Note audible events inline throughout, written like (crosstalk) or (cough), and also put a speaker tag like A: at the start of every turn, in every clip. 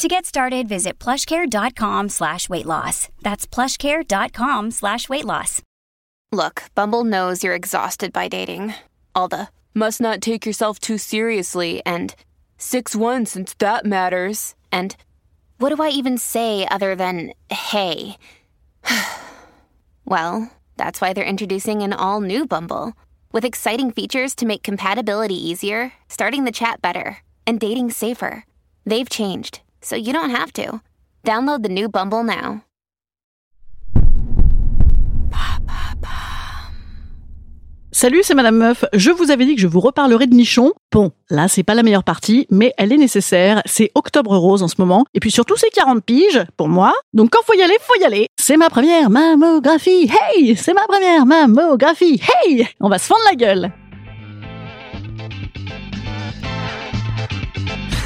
A: To get started, visit plushcare.com slash weight loss. That's plushcare.com slash weight loss.
B: Look, Bumble knows you're exhausted by dating. All the must not take yourself too seriously and 6-1 since that matters. And what do I even say other than hey? (sighs) well, that's why they're introducing an all new Bumble with exciting features to make compatibility easier, starting the chat better, and dating safer. They've changed, so you don't have to. Download the new Bumble now.
C: Salut, c'est Madame Meuf. Je vous avais dit que je vous reparlerai de nichon. Bon, là, c'est pas la meilleure partie, mais elle est nécessaire. C'est octobre rose en ce moment. Et puis surtout, c'est 40 piges pour moi. Donc quand faut y aller, faut y aller. C'est ma première mammographie. Hey! C'est ma première mammographie. Hey! On va se fendre la gueule.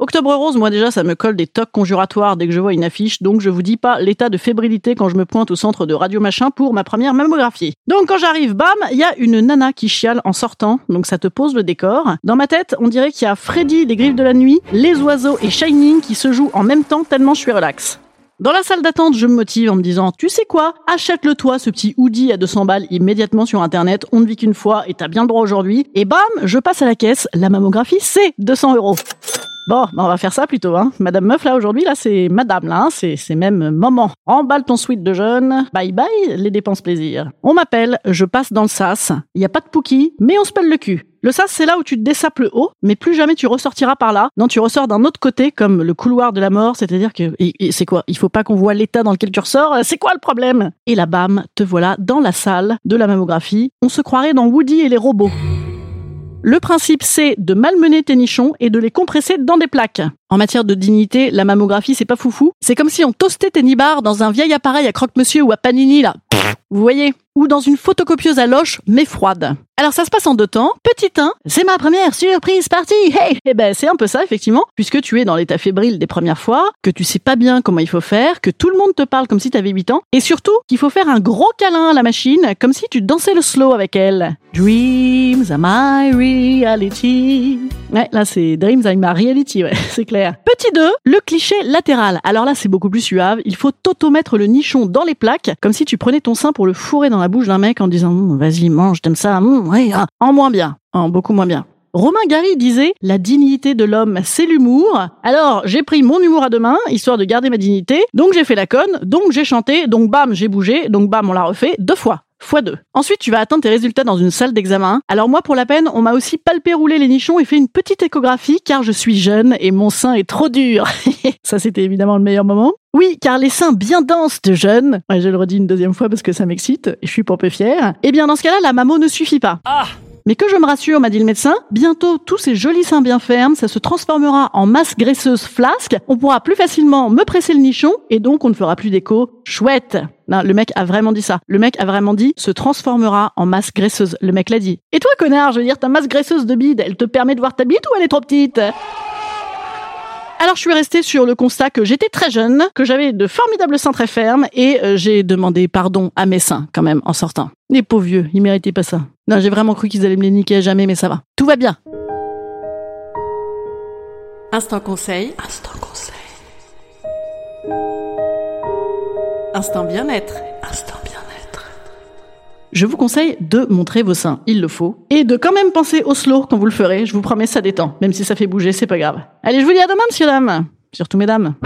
C: Octobre rose, moi déjà, ça me colle des tocs conjuratoires dès que je vois une affiche, donc je vous dis pas l'état de fébrilité quand je me pointe au centre de Radio Machin pour ma première mammographie. Donc quand j'arrive, bam, il y a une nana qui chiale en sortant, donc ça te pose le décor. Dans ma tête, on dirait qu'il y a Freddy des Griffes de la Nuit, Les Oiseaux et Shining qui se jouent en même temps tellement je suis relax. Dans la salle d'attente, je me motive en me disant, tu sais quoi, achète-le toi, ce petit hoodie à 200 balles immédiatement sur internet, on ne vit qu'une fois et t'as bien le droit aujourd'hui. Et bam, je passe à la caisse, la mammographie c'est 200 euros. Bon, bah, on va faire ça plutôt, hein. Madame Meuf, là, aujourd'hui, là, c'est madame, là, hein. c'est, même maman. Emballe ton suite de jeune. Bye bye, les dépenses plaisir. On m'appelle, je passe dans le sas. Il y a pas de pouki, mais on se pèle le cul. Le sas, c'est là où tu te dessapes le haut, mais plus jamais tu ressortiras par là. Non, tu ressors d'un autre côté, comme le couloir de la mort, c'est-à-dire que, et- c'est quoi? Il faut pas qu'on voit l'état dans lequel tu ressors? C'est quoi le problème? Et là, bam, te voilà dans la salle de la mammographie. On se croirait dans Woody et les robots. Le principe, c'est de malmener tes nichons et de les compresser dans des plaques. En matière de dignité, la mammographie, c'est pas foufou. C'est comme si on toastait tes nibards dans un vieil appareil à croque-monsieur ou à panini, là. Vous voyez? Ou dans une photocopieuse à loche, mais froide. Alors ça se passe en deux temps. Petit 1, c'est ma première surprise party Hey Eh ben c'est un peu ça, effectivement, puisque tu es dans l'état fébrile des premières fois, que tu sais pas bien comment il faut faire, que tout le monde te parle comme si t'avais 8 ans, et surtout qu'il faut faire un gros câlin à la machine, comme si tu dansais le slow avec elle. Dreams are my reality. Ouais, là c'est Dreams are my reality, ouais, (laughs) c'est clair. Petit 2, le cliché latéral. Alors là c'est beaucoup plus suave, il faut t'auto-mettre le nichon dans les plaques, comme si tu prenais ton sein pour le fourrer dans la bouche d'un mec en disant Hum, vas-y mange, t'aimes ça, Hum, ah. en moins bien, en beaucoup moins bien. Romain Gary disait La dignité de l'homme, c'est l'humour. Alors, j'ai pris mon humour à deux mains, histoire de garder ma dignité. Donc, j'ai fait la conne, donc j'ai chanté, donc bam, j'ai bougé, donc bam, on l'a refait deux fois. Fois deux. Ensuite, tu vas attendre tes résultats dans une salle d'examen. Alors moi, pour la peine, on m'a aussi palpé rouler les nichons et fait une petite échographie car je suis jeune et mon sein est trop dur. (laughs) ça, c'était évidemment le meilleur moment. Oui, car les seins bien denses de jeunes, ouais, je le redis une deuxième fois parce que ça m'excite et je suis pas peu fière, eh bien dans ce cas-là, la mammo ne suffit pas. Mais que je me rassure, m'a dit le médecin, bientôt tous ces jolis seins bien fermes, ça se transformera en masse graisseuse flasque, on pourra plus facilement me presser le nichon, et donc on ne fera plus d'écho. Chouette Non, le mec a vraiment dit ça. Le mec a vraiment dit, se transformera en masse graisseuse. Le mec l'a dit. Et toi, connard, je veux dire, ta masse graisseuse de bide, elle te permet de voir ta bite ou elle est trop petite? Alors je suis restée sur le constat que j'étais très jeune, que j'avais de formidables seins très fermes et euh, j'ai demandé pardon à mes seins quand même en sortant. Les pauvres vieux, ils méritaient pas ça. Non, j'ai vraiment cru qu'ils allaient me les niquer à jamais, mais ça va. Tout va bien. Instant conseil. Instant conseil. Instant bien-être. Instant bien-être. Je vous conseille de montrer vos seins, il le faut, et de quand même penser au slow quand vous le ferez. Je vous promets, ça détend, même si ça fait bouger, c'est pas grave. Allez, je vous dis à demain, monsieur dames, surtout mesdames.